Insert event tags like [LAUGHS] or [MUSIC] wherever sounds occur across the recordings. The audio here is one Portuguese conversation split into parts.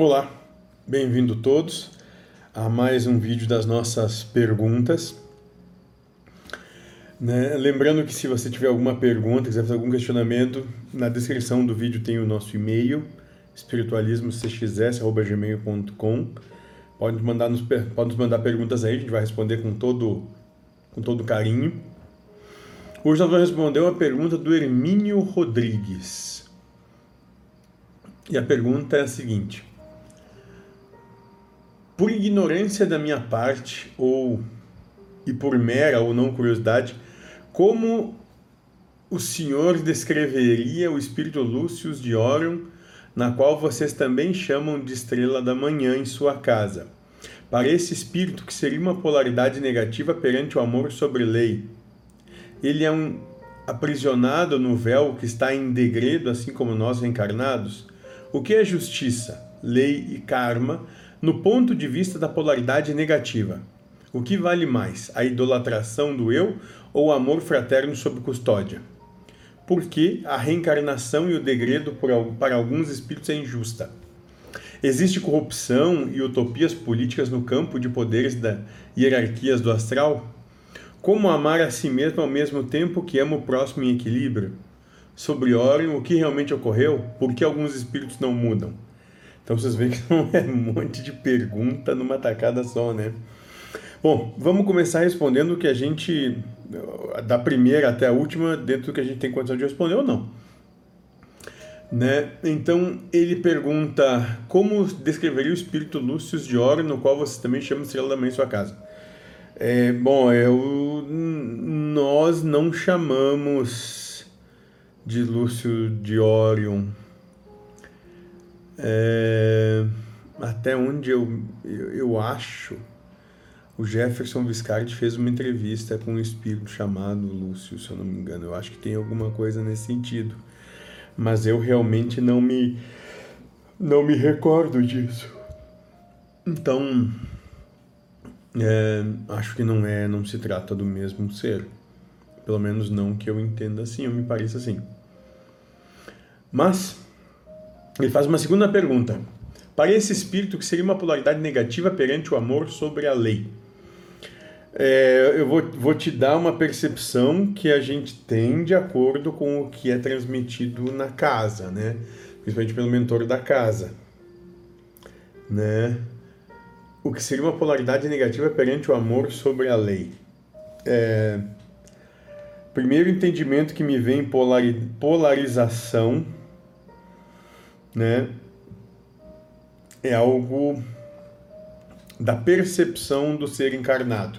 Olá, bem-vindo todos a mais um vídeo das nossas perguntas. Né? Lembrando que se você tiver alguma pergunta, quiser fazer algum questionamento, na descrição do vídeo tem o nosso e-mail, espiritualismocxs.gmail.com. Pode mandar nos, pode nos mandar perguntas aí, a gente vai responder com todo, com todo carinho. Hoje nós vamos responder uma pergunta do Hermínio Rodrigues. E a pergunta é a seguinte: por ignorância da minha parte, ou e por mera ou não curiosidade, como o senhor descreveria o espírito Lúcius de Orion, na qual vocês também chamam de estrela da manhã em sua casa? Para esse espírito, que seria uma polaridade negativa perante o amor sobre lei. Ele é um aprisionado no véu que está em degredo, assim como nós reencarnados? O que é justiça, lei e karma? No ponto de vista da polaridade negativa. O que vale mais, a idolatração do eu ou o amor fraterno sob custódia? Porque a reencarnação e o degredo para alguns espíritos é injusta. Existe corrupção e utopias políticas no campo de poderes da hierarquias do astral? Como amar a si mesmo ao mesmo tempo que ama o próximo em equilíbrio? Sobre Orion, o que realmente ocorreu? Por que alguns espíritos não mudam? Então vocês veem que [LAUGHS] não é um monte de pergunta numa tacada só, né? Bom, vamos começar respondendo o que a gente, da primeira até a última, dentro do que a gente tem condição de responder ou não. Né? Então ele pergunta como descreveria o espírito Lúcio de Oro, no qual você também chama de estrela da mãe em sua casa. É, bom, eu, nós não chamamos de Lúcio de Orion é, até onde eu, eu, eu, acho, o Jefferson Viscardi fez uma entrevista com um espírito chamado Lúcio, se eu não me engano. Eu acho que tem alguma coisa nesse sentido. Mas eu realmente não me, não me recordo disso. Então, é, acho que não é, não se trata do mesmo ser. Pelo menos não que eu entenda assim, eu me pareça assim. Mas ele faz uma segunda pergunta. Para esse espírito, que seria uma polaridade negativa perante o amor sobre a lei? É, eu vou, vou te dar uma percepção que a gente tem de acordo com o que é transmitido na casa, né? Principalmente pelo mentor da casa, né? O que seria uma polaridade negativa perante o amor sobre a lei? É, primeiro entendimento que me vem polari, polarização né, é algo da percepção do ser encarnado.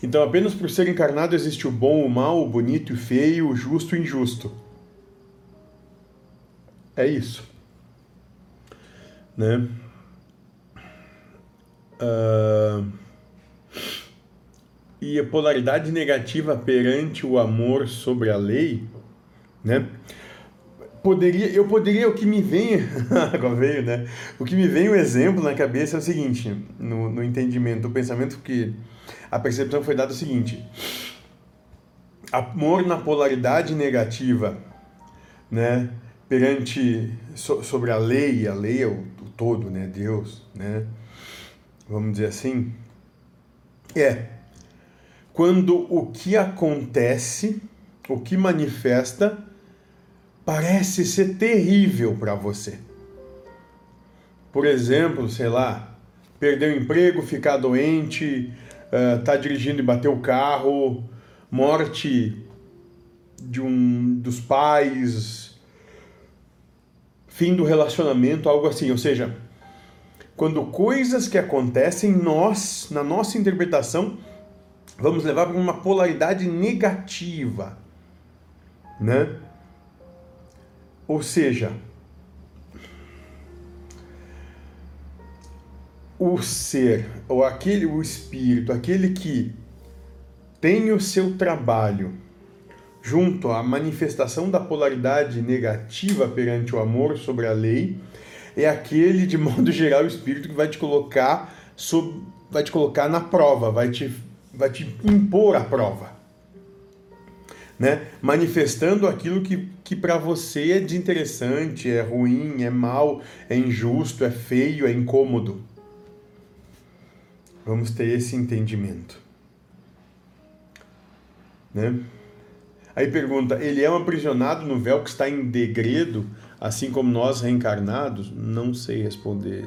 Então, apenas por ser encarnado existe o bom, o mal, o bonito e o feio, o justo e o injusto. É isso. Né? Uh... E a polaridade negativa perante o amor sobre a lei, né? Poderia, eu poderia, o que me vem, [LAUGHS] agora veio, né? O que me vem o um exemplo na cabeça é o seguinte, no, no entendimento, o pensamento que a percepção foi dada é o seguinte: amor na polaridade negativa, né? Perante so, sobre a lei, a lei é o, o todo, né? Deus, né? Vamos dizer assim, é quando o que acontece, o que manifesta parece ser terrível para você. Por exemplo, sei lá, perder o emprego, ficar doente, uh, tá dirigindo e bater o carro, morte de um dos pais, fim do relacionamento, algo assim. Ou seja, quando coisas que acontecem, nós, na nossa interpretação, vamos levar para uma polaridade negativa, né? Ou seja, o ser, ou aquele, o espírito, aquele que tem o seu trabalho junto à manifestação da polaridade negativa perante o amor sobre a lei, é aquele, de [LAUGHS] modo geral, o espírito que vai te colocar sob, vai te colocar na prova, vai te, vai te impor a prova. Né? Manifestando aquilo que, que para você é desinteressante, é ruim, é mal, é injusto, é feio, é incômodo. Vamos ter esse entendimento. Né? Aí pergunta: ele é um aprisionado no véu que está em degredo, assim como nós reencarnados? Não sei responder.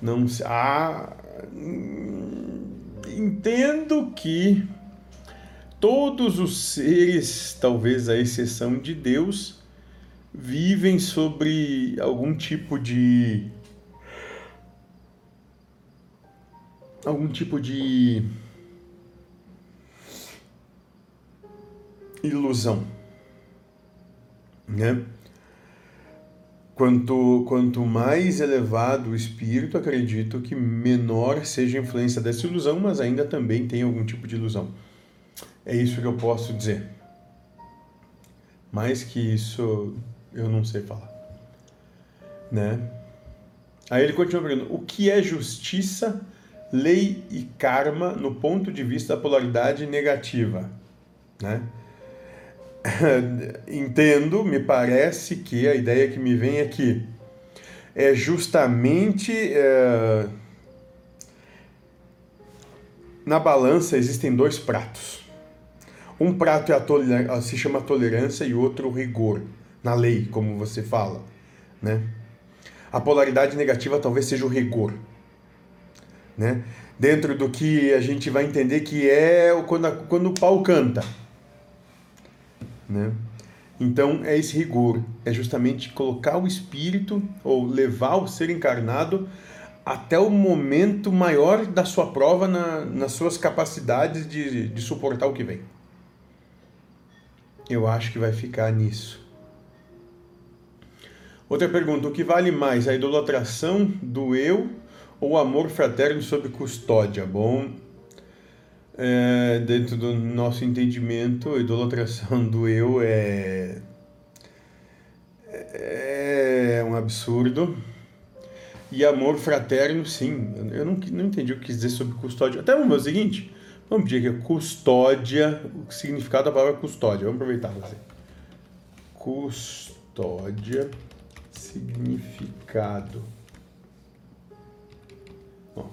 Não sei. Ah, entendo que todos os seres, talvez à exceção de Deus, vivem sobre algum tipo de algum tipo de ilusão, né? Quanto, quanto mais elevado o espírito, acredito que menor seja a influência dessa ilusão, mas ainda também tem algum tipo de ilusão. É isso que eu posso dizer. Mais que isso, eu não sei falar. Né? Aí ele continua perguntando: o que é justiça, lei e karma no ponto de vista da polaridade negativa? Né? [LAUGHS] Entendo, me parece que a ideia que me vem aqui é justamente. É... Na balança existem dois pratos. Um prato é a se chama tolerância e outro rigor, na lei, como você fala. Né? A polaridade negativa talvez seja o rigor. Né? Dentro do que a gente vai entender que é quando, a, quando o pau canta. Né? Então é esse rigor, é justamente colocar o espírito ou levar o ser encarnado até o momento maior da sua prova na, nas suas capacidades de, de suportar o que vem. Eu acho que vai ficar nisso. Outra pergunta: o que vale mais, a idolatração do eu ou o amor fraterno sob custódia? Bom, é, dentro do nosso entendimento, a idolatração do eu é, é um absurdo. E amor fraterno, sim. Eu não, não entendi o que quis dizer sobre custódia. Até o seguinte: Vamos pedir aqui custódia, o significado da palavra custódia. Vamos aproveitar você. Custódia, significado. Bom,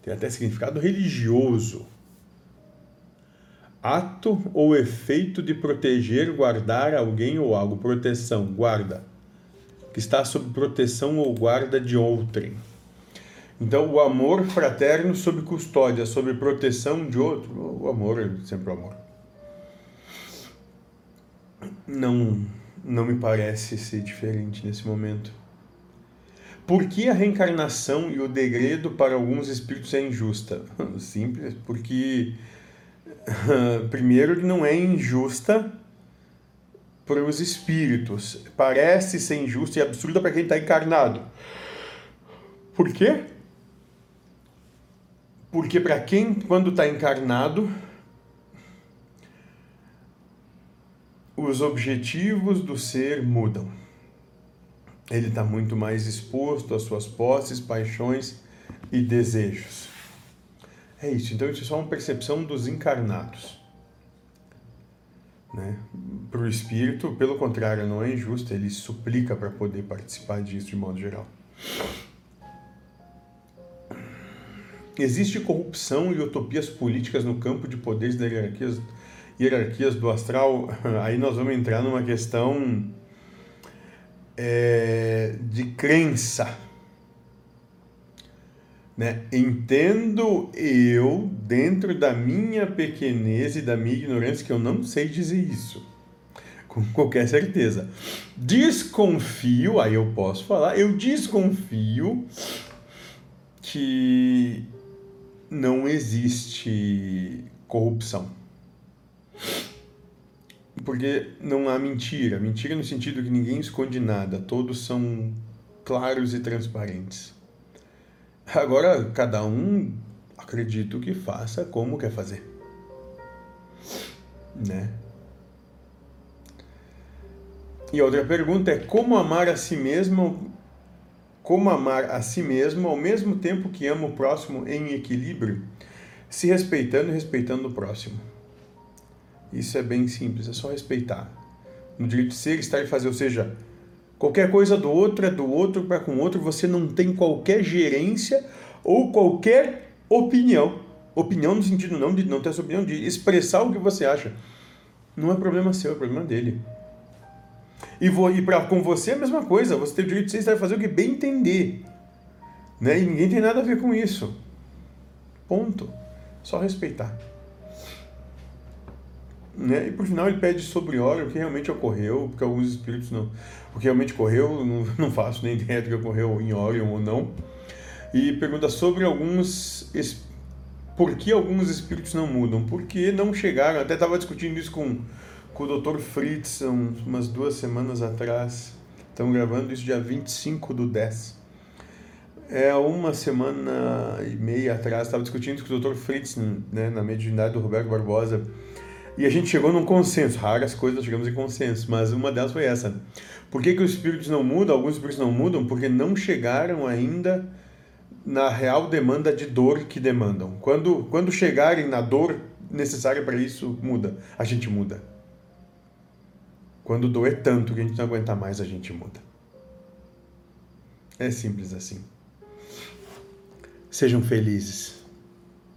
tem até significado religioso. Ato ou efeito de proteger, guardar alguém ou algo. Proteção, guarda. Que está sob proteção ou guarda de outrem. Então, o amor fraterno sob custódia, sob proteção de outro, o amor é sempre o amor. Não, não me parece ser diferente nesse momento. Por que a reencarnação e o degredo para alguns espíritos é injusta? [LAUGHS] Simples, porque [LAUGHS] primeiro não é injusta para os espíritos, parece ser injusta e absurda para quem está encarnado. Por quê? Porque para quem, quando está encarnado, os objetivos do ser mudam. Ele está muito mais exposto às suas posses, paixões e desejos. É isso. Então, isso é só uma percepção dos encarnados. Né? Para o espírito, pelo contrário, não é injusto, ele suplica para poder participar disso de modo geral. Existe corrupção e utopias políticas no campo de poderes das hierarquias, hierarquias do astral? [LAUGHS] Aí nós vamos entrar numa questão é, de crença. Né? Entendo eu, dentro da minha pequenez e da minha ignorância, que eu não sei dizer isso, [LAUGHS] com qualquer certeza. Desconfio, aí eu posso falar, eu desconfio que não existe corrupção. Porque não há mentira. Mentira no sentido que ninguém esconde nada, todos são claros e transparentes. Agora, cada um acredito que faça como quer fazer. Né? E outra pergunta é como amar a si mesmo como amar a si mesmo ao mesmo tempo que ama o próximo em equilíbrio, se respeitando e respeitando o próximo. Isso é bem simples, é só respeitar. no direito de ser, estar e fazer, ou seja, qualquer coisa do outro é do outro para com o outro, você não tem qualquer gerência ou qualquer opinião. Opinião no sentido não de não ter essa opinião, de expressar o que você acha. Não é problema seu, é problema dele. E, vou, com você é a mesma coisa, você tem o direito de e fazer o que bem entender. Né? E ninguém tem nada a ver com isso. Ponto. Só respeitar. Né? E por final ele pede sobre óleo o que realmente ocorreu, porque alguns espíritos não. O que realmente ocorreu, [LAUGHS] não, não faço nem ideia do que ocorreu em Orion ou não. E pergunta sobre alguns. Por que alguns espíritos não mudam? Porque não chegaram. Até estava discutindo isso com, com o Dr. Fritz umas duas semanas atrás. Estamos gravando isso dia 25 do 10. É, uma semana e meia atrás, estava discutindo com o Dr. Fritz, né, na mediunidade do Roberto Barbosa, e a gente chegou num consenso. Raras coisas chegamos em consenso, mas uma delas foi essa. Por que, que os espíritos não mudam? Alguns espíritos não mudam porque não chegaram ainda na real demanda de dor que demandam. Quando, quando chegarem na dor necessária para isso, muda. A gente muda. Quando doer tanto que a gente não aguenta mais, a gente muda. É simples assim. Sejam felizes.